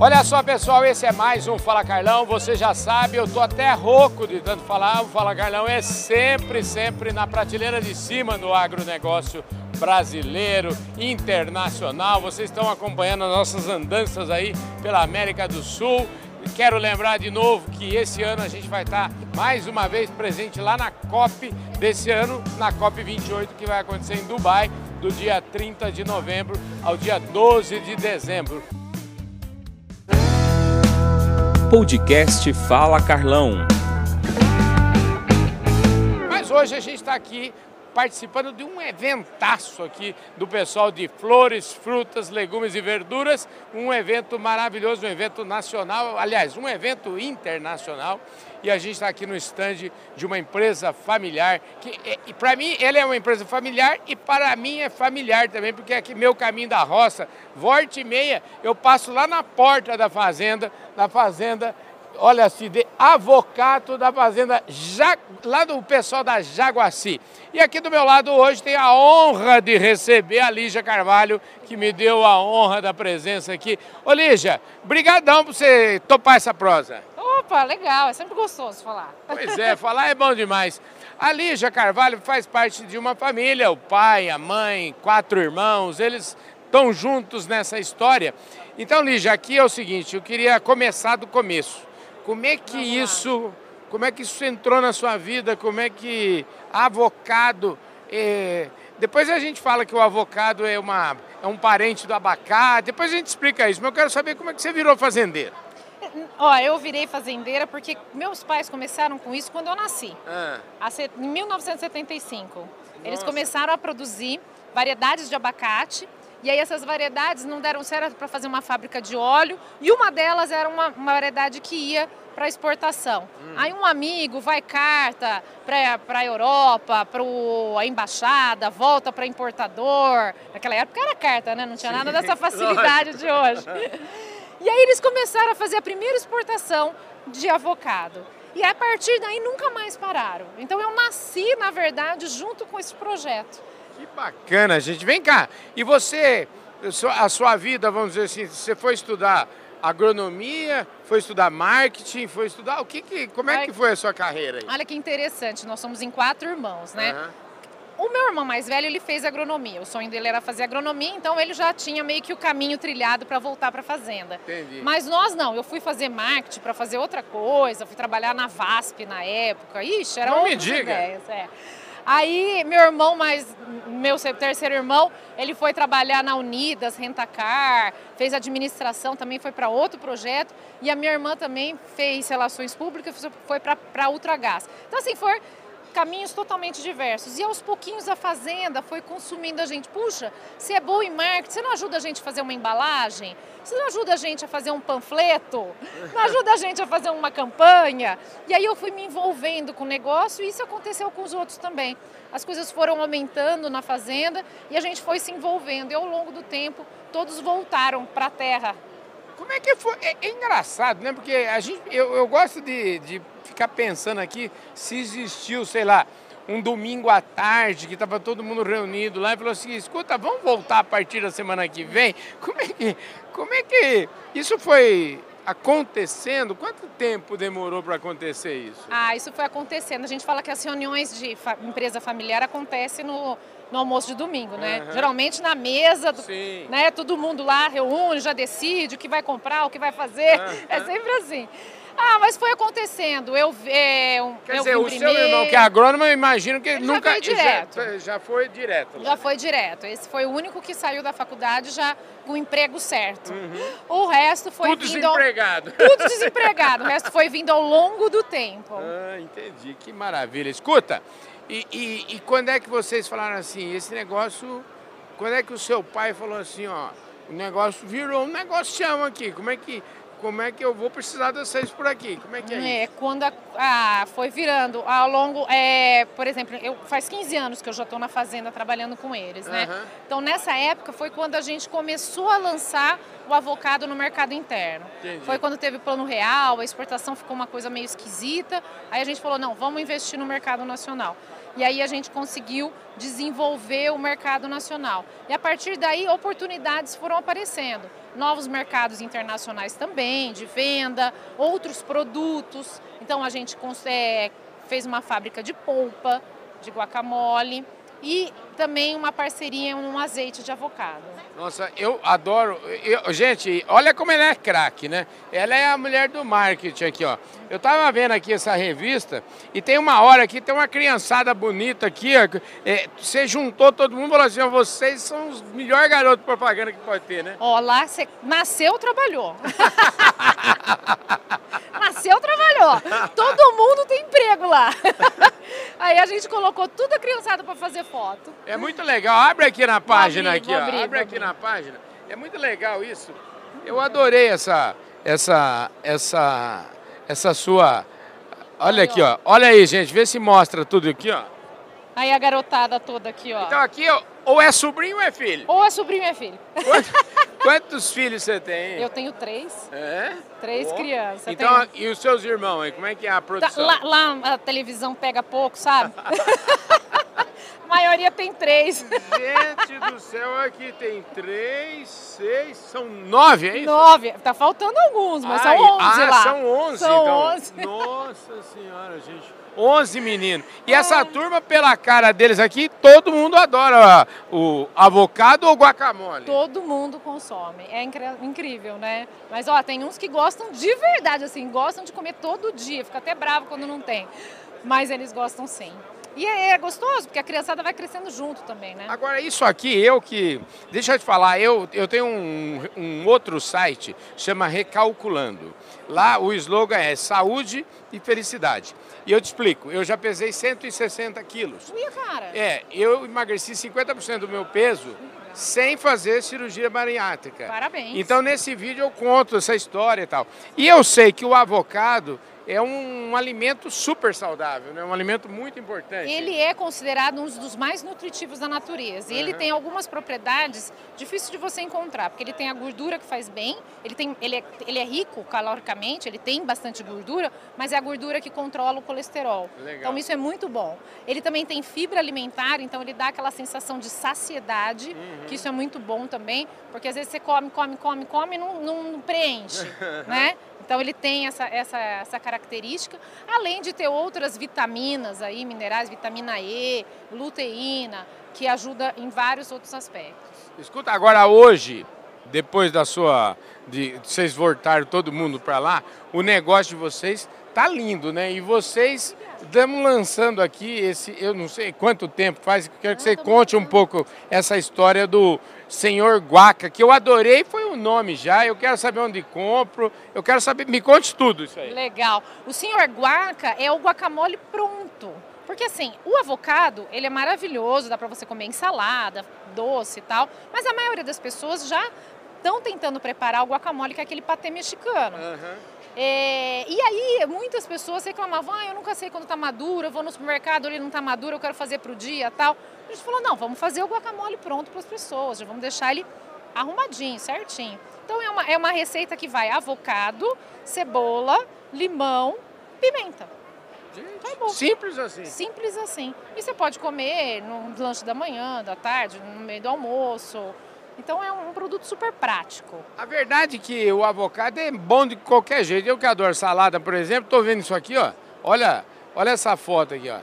Olha só, pessoal, esse é mais um Fala Carlão. Você já sabe, eu tô até rouco de tanto falar. O Fala Carlão é sempre, sempre na prateleira de cima do agronegócio brasileiro, internacional. Vocês estão acompanhando as nossas andanças aí pela América do Sul. Quero lembrar de novo que esse ano a gente vai estar mais uma vez presente lá na COP desse ano, na COP 28, que vai acontecer em Dubai, do dia 30 de novembro ao dia 12 de dezembro. Podcast Fala Carlão. Mas hoje a gente está aqui participando de um eventaço aqui do pessoal de flores, frutas, legumes e verduras, um evento maravilhoso, um evento nacional, aliás, um evento internacional. E a gente está aqui no estande de uma empresa familiar, que e para mim ele é uma empresa familiar e para mim é familiar também, porque aqui meu caminho da roça, volta e meia, eu passo lá na porta da fazenda, da fazenda olha assim, de avocado da fazenda ja, lá do pessoal da Jaguaci. E aqui do meu lado hoje tem a honra de receber a Lígia Carvalho, que me deu a honra da presença aqui. Ô Lígia, brigadão por você topar essa prosa. Opa, legal, é sempre gostoso falar. Pois é, falar é bom demais. A Lígia Carvalho faz parte de uma família, o pai, a mãe, quatro irmãos, eles estão juntos nessa história. Então, Lígia, aqui é o seguinte, eu queria começar do começo. Como é que isso, como é que isso entrou na sua vida? Como é que avocado é... Depois a gente fala que o avocado é, uma, é um parente do abacate, depois a gente explica isso, mas eu quero saber como é que você virou fazendeira. Ó, eu virei fazendeira porque meus pais começaram com isso quando eu nasci, ah. em 1975. Nossa. Eles começaram a produzir variedades de abacate e aí essas variedades não deram certo para fazer uma fábrica de óleo e uma delas era uma, uma variedade que ia para exportação. Hum. Aí um amigo vai carta para a Europa, para a embaixada, volta para importador. Naquela época era carta, né? Não tinha Sim, nada dessa facilidade lógico. de hoje. E aí eles começaram a fazer a primeira exportação de avocado. E a partir daí nunca mais pararam. Então eu nasci, na verdade, junto com esse projeto. Que bacana, gente. Vem cá. E você, a sua vida, vamos dizer assim, você foi estudar agronomia, foi estudar marketing, foi estudar o que, que como é que foi a sua carreira? Aí? Olha que interessante. Nós somos em quatro irmãos, né? Uhum. O meu irmão mais velho, ele fez agronomia. O sonho dele era fazer agronomia, então ele já tinha meio que o caminho trilhado para voltar para a fazenda. Entendi. Mas nós não. Eu fui fazer marketing para fazer outra coisa, fui trabalhar na VASP na época. Ixi, era não me diga. ideias. É. Aí meu irmão, mais meu terceiro irmão, ele foi trabalhar na Unidas, Rentacar, fez administração, também foi para outro projeto. E a minha irmã também fez relações públicas, foi para Ultragás. Então assim, foi caminhos totalmente diversos. E aos pouquinhos a fazenda foi consumindo a gente. Puxa, se é boa em marketing, você não ajuda a gente a fazer uma embalagem? Você não ajuda a gente a fazer um panfleto? Não ajuda a gente a fazer uma campanha? E aí eu fui me envolvendo com o negócio e isso aconteceu com os outros também. As coisas foram aumentando na fazenda e a gente foi se envolvendo. E ao longo do tempo, todos voltaram para a terra. Como é que foi? É, é engraçado, né? Porque a gente, eu, eu gosto de, de ficar pensando aqui se existiu, sei lá, um domingo à tarde que estava todo mundo reunido lá e falou assim: escuta, vamos voltar a partir da semana que vem? Como é que, como é que isso foi acontecendo? Quanto tempo demorou para acontecer isso? Ah, isso foi acontecendo. A gente fala que as reuniões de fa empresa familiar acontecem no, no almoço de domingo, né? Uhum. Geralmente na mesa, do, né? Todo mundo lá reúne, já decide o que vai comprar, o que vai fazer. Uhum. É sempre assim. Ah, mas foi acontecendo. Eu, é, um, Quer eu dizer, o primeiro. seu irmão que é agrônomo, eu imagino que Ele nunca... Já foi direto. Já, já foi direto. Já foi direto. Esse foi o único que saiu da faculdade já com o emprego certo. Uhum. O resto foi Tudo vindo... desempregado. Ao... Tudo desempregado. o resto foi vindo ao longo do tempo. Ah, entendi. Que maravilha. Escuta, e, e, e quando é que vocês falaram assim, esse negócio... Quando é que o seu pai falou assim, ó, o negócio virou um negócio aqui, como é que como é que eu vou precisar de vocês por aqui? Como é que é, é isso? quando a, ah, foi virando ao longo, é, por exemplo, eu faz 15 anos que eu já estou na fazenda trabalhando com eles, né? Uhum. Então nessa época foi quando a gente começou a lançar o avocado no mercado interno. Entendi. Foi quando teve o plano real, a exportação ficou uma coisa meio esquisita. Aí a gente falou, não, vamos investir no mercado nacional. E aí a gente conseguiu desenvolver o mercado nacional. E a partir daí, oportunidades foram aparecendo. Novos mercados internacionais também, de venda, outros produtos. Então a gente é, fez uma fábrica de polpa, de guacamole e também uma parceria em um azeite de avocado. Nossa, eu adoro. Eu, gente, olha como ela é craque, né? Ela é a mulher do marketing aqui, ó. Eu tava vendo aqui essa revista e tem uma hora aqui, tem uma criançada bonita aqui, ó. É, você juntou todo mundo e falou assim: ó, vocês são os melhores garotos de propaganda que pode ter, né? Ó, lá você nasceu, trabalhou. nasceu, trabalhou. Todo mundo tem emprego lá. Aí a gente colocou tudo a criançada para fazer foto. É muito legal. Abre aqui na página abrir, aqui, ó. Abrir, Abre aqui na página. É muito legal isso. Eu adorei essa essa essa essa sua Olha aqui, ó. Olha aí, gente. Vê se mostra tudo aqui, ó. Aí a garotada toda aqui, ó. Então aqui, ó, ou é sobrinho ou é filho? Ou é sobrinho ou é filho. Quantos, quantos filhos você tem? Eu tenho três. É? Três oh. crianças. Então, tenho... e os seus irmãos aí, como é que é a produção? Lá, lá a televisão pega pouco, sabe? A maioria tem três. Gente do céu, aqui tem três, seis, são nove, é isso? Nove. Tá faltando alguns, mas Ai, são onze ah, lá. são onze, são então. Onze. Nossa senhora, gente. Onze meninos. E essa turma, pela cara deles aqui, todo mundo adora o avocado ou guacamole? Todo mundo consome. É incrível, né? Mas, ó, tem uns que gostam de verdade, assim, gostam de comer todo dia. Fica até bravo quando não tem. Mas eles gostam sim. E é, é, gostoso, porque a criançada vai crescendo junto também, né? Agora, isso aqui, eu que. Deixa eu te falar, eu, eu tenho um, um outro site, chama Recalculando. Lá o slogan é saúde e felicidade. E eu te explico, eu já pesei 160 quilos. Minha cara. É, eu emagreci 50% do meu peso sem fazer cirurgia bariátrica. Parabéns. Então, nesse vídeo eu conto essa história e tal. E eu sei que o avocado é um, um, alimento super saudável, né? um alimento muito importante. Ele é considerado um dos mais nutritivos da natureza. E uhum. ele tem algumas propriedades difíceis de você encontrar, porque ele tem a gordura que faz bem, ele, tem, ele, é, ele é rico caloricamente, ele tem bastante gordura, mas é a gordura que controla o colesterol. Legal. Então isso é muito bom. Ele também tem fibra alimentar, então ele dá aquela sensação de saciedade, uhum. que isso é muito bom também, porque às vezes você come, come, come, come e não, não preenche, né? Então ele tem essa, essa, essa característica, além de ter outras vitaminas aí, minerais, vitamina E, luteína, que ajuda em vários outros aspectos. Escuta, agora hoje, depois da sua. de vocês voltarem todo mundo para lá, o negócio de vocês tá lindo, né? E vocês estamos lançando aqui esse, eu não sei quanto tempo faz, quero que você conte um pouco essa história do Senhor Guaca, que eu adorei, foi o nome já, eu quero saber onde compro, eu quero saber, me conte tudo isso aí. Legal. O Senhor Guaca é o guacamole pronto. Porque assim, o avocado, ele é maravilhoso, dá para você comer ensalada, doce e tal, mas a maioria das pessoas já estão tentando preparar o guacamole, que é aquele patê mexicano. Uhum. É, e aí, muitas pessoas reclamavam, ah, eu nunca sei quando está maduro, eu vou no supermercado, ele não está maduro, eu quero fazer para o dia tal. A gente falou, não, vamos fazer o guacamole pronto para as pessoas, já vamos deixar ele arrumadinho, certinho. Então é uma, é uma receita que vai avocado, cebola, limão, pimenta. Gente, simples assim. Simples assim. E você pode comer no lanche da manhã, da tarde, no meio do almoço. Então é um produto super prático. A verdade é que o avocado é bom de qualquer jeito. Eu que adoro salada, por exemplo, estou vendo isso aqui, ó. Olha, olha essa foto aqui, ó.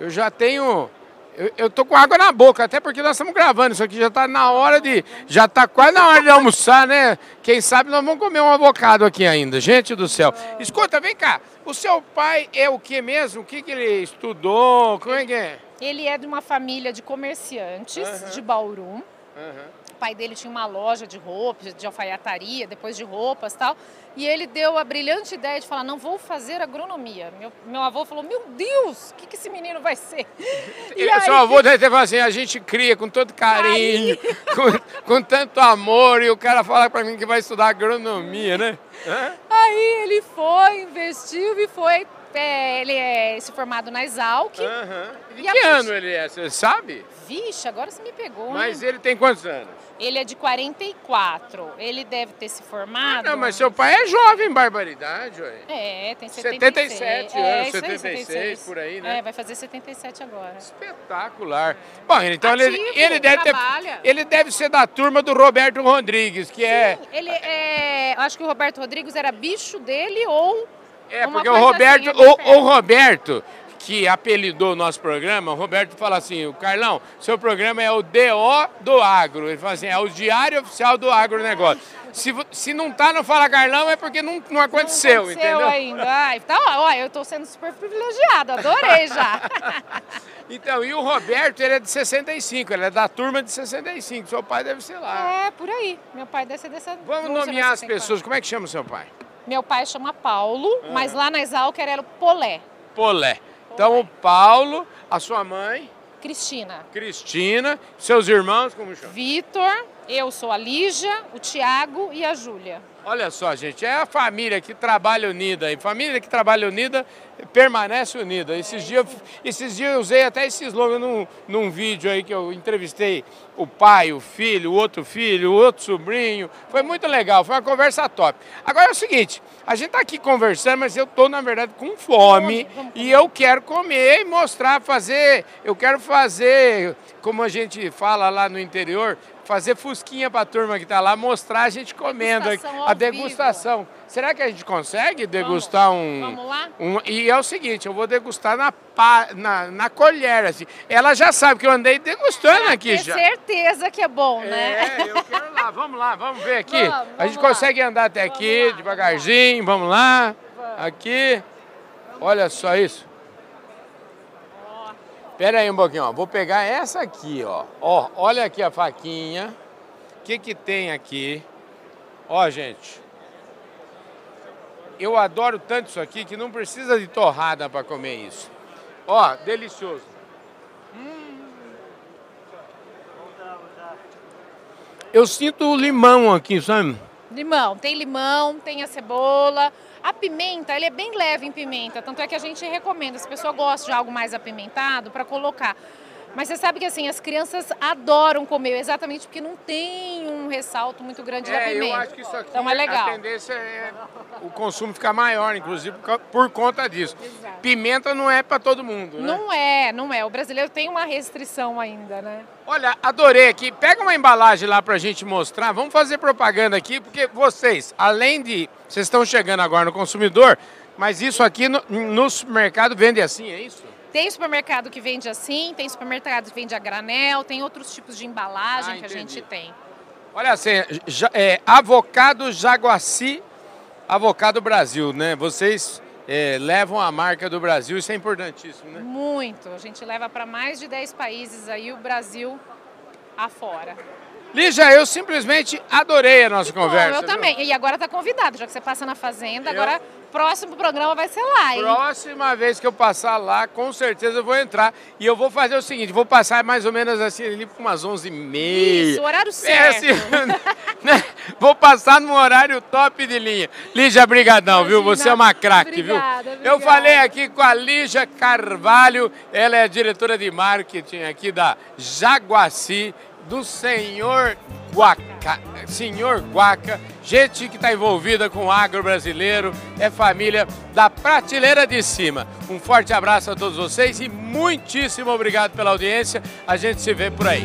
Eu já tenho eu, eu tô com água na boca, até porque nós estamos gravando. Isso aqui já está na hora de. Já está quase na hora de almoçar, né? Quem sabe nós vamos comer um avocado aqui ainda. Gente do céu. Escuta, vem cá. O seu pai é o que mesmo? O que, que ele estudou? Como é que é? Ele é de uma família de comerciantes uhum. de Bauru. Uhum. O pai dele tinha uma loja de roupas, de alfaiataria, depois de roupas tal. E ele deu a brilhante ideia de falar: não vou fazer agronomia. Meu, meu avô falou: meu Deus, o que, que esse menino vai ser? E aí... Seu avô deve ter falado assim: a gente cria com todo carinho, com, com, tanto amor, e o cara fala para mim que vai estudar agronomia, né? Aí ele foi, investiu e foi é, ele é se formado na Exalc. Uhum. De que ano ele é, você sabe? Vixe, agora você me pegou. Mas hein? ele tem quantos anos? Ele é de 44. Ele deve ter se formado. Ah, não, mas seu pai é jovem, barbaridade, ué. É, tem 77 76. anos, é, 76, 76, por aí, né? É, vai fazer 77 agora. Espetacular. Bom, então ele, Ativo, ele, deve ter, trabalha. ele deve ser da turma do Roberto Rodrigues, que é. Ele é. Acho que o Roberto Rodrigues era bicho dele ou. É, porque o coisa Roberto, assim, é o, o Roberto, que apelidou o nosso programa, o Roberto fala assim, o Carlão, seu programa é o DO do agro. Ele fala assim, é o Diário Oficial do Agronegócio. Se, se não tá no Fala Carlão é porque não, não aconteceu, Não entendeu? ainda. Ai, tá, ó, eu tô sendo super privilegiada, adorei já. Então, e o Roberto, ele é de 65, ele é da turma de 65. Seu pai deve ser lá. é, por aí. Meu pai deve ser dessa. Vamos nomear as pessoas. Como é que chama o seu pai? Meu pai chama Paulo, mas lá na Exalc era o Polé. Polé. Então, o Paulo, a sua mãe, Cristina. Cristina, seus irmãos, como chama? Vitor, eu sou a Lígia, o Tiago e a Júlia. Olha só, gente, é a família que trabalha unida. E família que trabalha unida permanece unida. Esses dias, esses dias eu usei até esse slogan num, num vídeo aí que eu entrevistei o pai, o filho, o outro filho, o outro sobrinho. Foi muito legal, foi uma conversa top. Agora é o seguinte, a gente tá aqui conversando, mas eu tô, na verdade, com fome Vamos e eu quero comer e mostrar, fazer. Eu quero fazer, como a gente fala lá no interior, fazer fusquinha pra turma que tá lá, mostrar a gente comendo Degustação a degustação. Será que a gente consegue degustar um, Vamos lá? um- E é o seguinte, eu vou degustar na, pá, na, na colher, assim. Ela já sabe que eu andei degustando aqui já. certeza que é bom, né? É, eu quero lá. Vamos lá, vamos ver aqui. Vamos, a vamos gente lá. consegue andar até Vamos aqui, lá, devagarzinho. Vamos lá. Aqui. Olha só isso. Pera aí um pouquinho, ó. Vou pegar essa aqui, ó. Ó, olha aqui a faquinha. O que que tem aqui? Ó, gente. Eu adoro tanto isso aqui que não precisa de torrada para comer isso. Ó, delicioso. Eu sinto o limão aqui, sabe? Limão, tem limão, tem a cebola. A pimenta, ele é bem leve em pimenta, tanto é que a gente recomenda, se a pessoa gosta de algo mais apimentado, para colocar. Mas você sabe que assim, as crianças adoram comer, exatamente porque não tem um ressalto muito grande da É, pimenta. eu acho que isso aqui então é legal. a tendência é o consumo ficar maior, inclusive por conta disso. Exato. Pimenta não é para todo mundo, né? Não é, não é. O brasileiro tem uma restrição ainda, né? Olha, adorei aqui. Pega uma embalagem lá pra gente mostrar. Vamos fazer propaganda aqui, porque vocês, além de. Vocês estão chegando agora no consumidor, mas isso aqui no, no supermercado vende assim, é isso? Tem supermercado que vende assim, tem supermercado que vende a granel, tem outros tipos de embalagem Ah, que a gente tem. Olha assim, ja- é, Avocado Jaguaci, Avocado Brasil, né? Vocês é, levam a marca do Brasil, isso é importantíssimo, né? Muito. A gente leva para mais de 10 países aí, o Brasil afora. Lígia, eu simplesmente adorei a nossa Bom, conversa. eu viu? também. E agora tá convidado, já que você passa na fazenda, Eu- agora próximo programa vai ser lá, hein? Próxima vez que eu passar lá, com certeza eu vou entrar. E eu vou fazer o seguinte, vou passar mais ou menos assim, ali por umas 11h30. Isso, horário É certo. assim, né? Vou passar num horário top de linha. Lígia, brigadão, viu? Você é uma craque, viu? Obrigada, Eu falei aqui com a Lígia Carvalho, ela é a diretora de marketing aqui da Jaguaci, do Senhor Guaca. Senhor Guaca, gente que está envolvida com o agro brasileiro, é família da prateleira de cima. Um forte abraço a todos vocês e muitíssimo obrigado pela audiência. A gente se vê por aí.